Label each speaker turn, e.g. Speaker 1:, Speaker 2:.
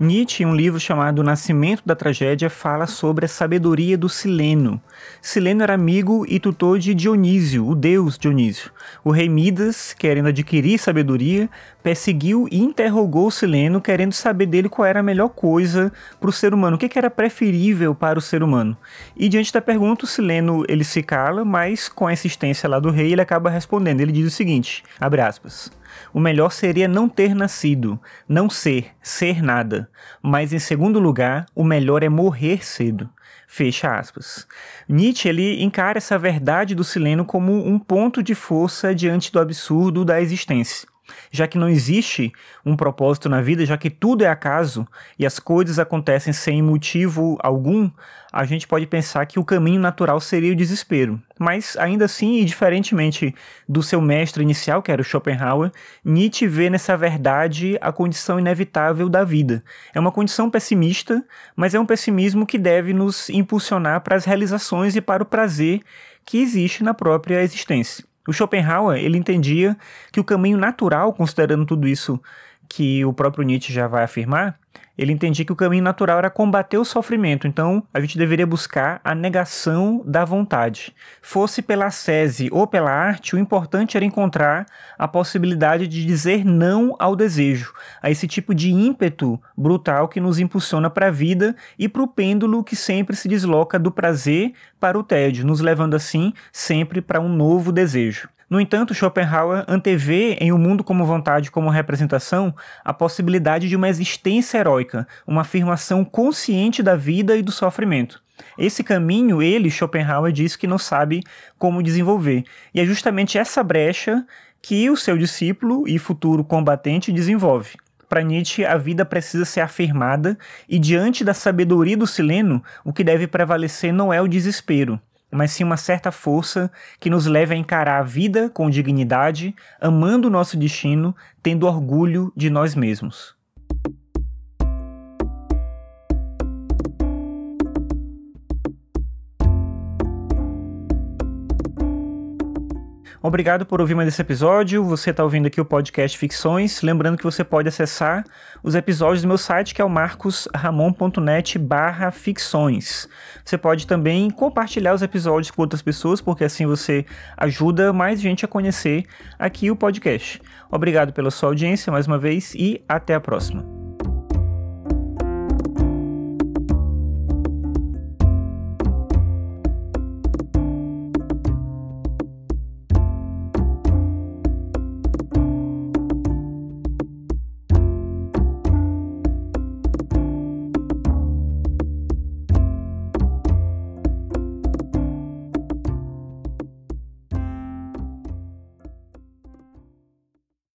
Speaker 1: Nietzsche, em um livro chamado Nascimento da Tragédia, fala sobre a sabedoria do Sileno. Sileno era amigo e tutor de Dionísio, o deus Dionísio. O rei Midas, querendo adquirir sabedoria, perseguiu e interrogou Sileno, querendo saber dele qual era a melhor coisa para o ser humano, o que, que era preferível para o ser humano. E diante da pergunta, o Sileno ele se cala, mas com a insistência lá do rei, ele acaba respondendo. Ele diz o seguinte: abre aspas. O melhor seria não ter nascido, não ser, ser nada. Mas em segundo lugar, o melhor é morrer cedo. Fecha aspas. Nietzsche ele encara essa verdade do sileno como um ponto de força diante do absurdo da existência já que não existe um propósito na vida, já que tudo é acaso e as coisas acontecem sem motivo algum, a gente pode pensar que o caminho natural seria o desespero. Mas ainda assim, e diferentemente do seu mestre inicial, que era o Schopenhauer, Nietzsche vê nessa verdade a condição inevitável da vida. É uma condição pessimista, mas é um pessimismo que deve nos impulsionar para as realizações e para o prazer que existe na própria existência. O Schopenhauer, ele entendia que o caminho natural, considerando tudo isso que o próprio Nietzsche já vai afirmar, ele entendia que o caminho natural era combater o sofrimento, então a gente deveria buscar a negação da vontade. Fosse pela sese ou pela arte, o importante era encontrar a possibilidade de dizer não ao desejo, a esse tipo de ímpeto brutal que nos impulsiona para a vida e para o pêndulo que sempre se desloca do prazer para o tédio, nos levando assim sempre para um novo desejo. No entanto, Schopenhauer antevê em O um Mundo como Vontade como representação a possibilidade de uma existência heróica, uma afirmação consciente da vida e do sofrimento. Esse caminho, ele, Schopenhauer, diz que não sabe como desenvolver. E é justamente essa brecha que o seu discípulo e futuro combatente desenvolve. Para Nietzsche, a vida precisa ser afirmada, e diante da sabedoria do sileno, o que deve prevalecer não é o desespero, mas sim uma certa força que nos leve a encarar a vida com dignidade, amando o nosso destino, tendo orgulho de nós mesmos. Obrigado por ouvir mais esse episódio. Você está ouvindo aqui o podcast Ficções. Lembrando que você pode acessar os episódios do meu site, que é o marcosramon.net barra ficções. Você pode também compartilhar os episódios com outras pessoas, porque assim você ajuda mais gente a conhecer aqui o podcast. Obrigado pela sua audiência mais uma vez e até a próxima.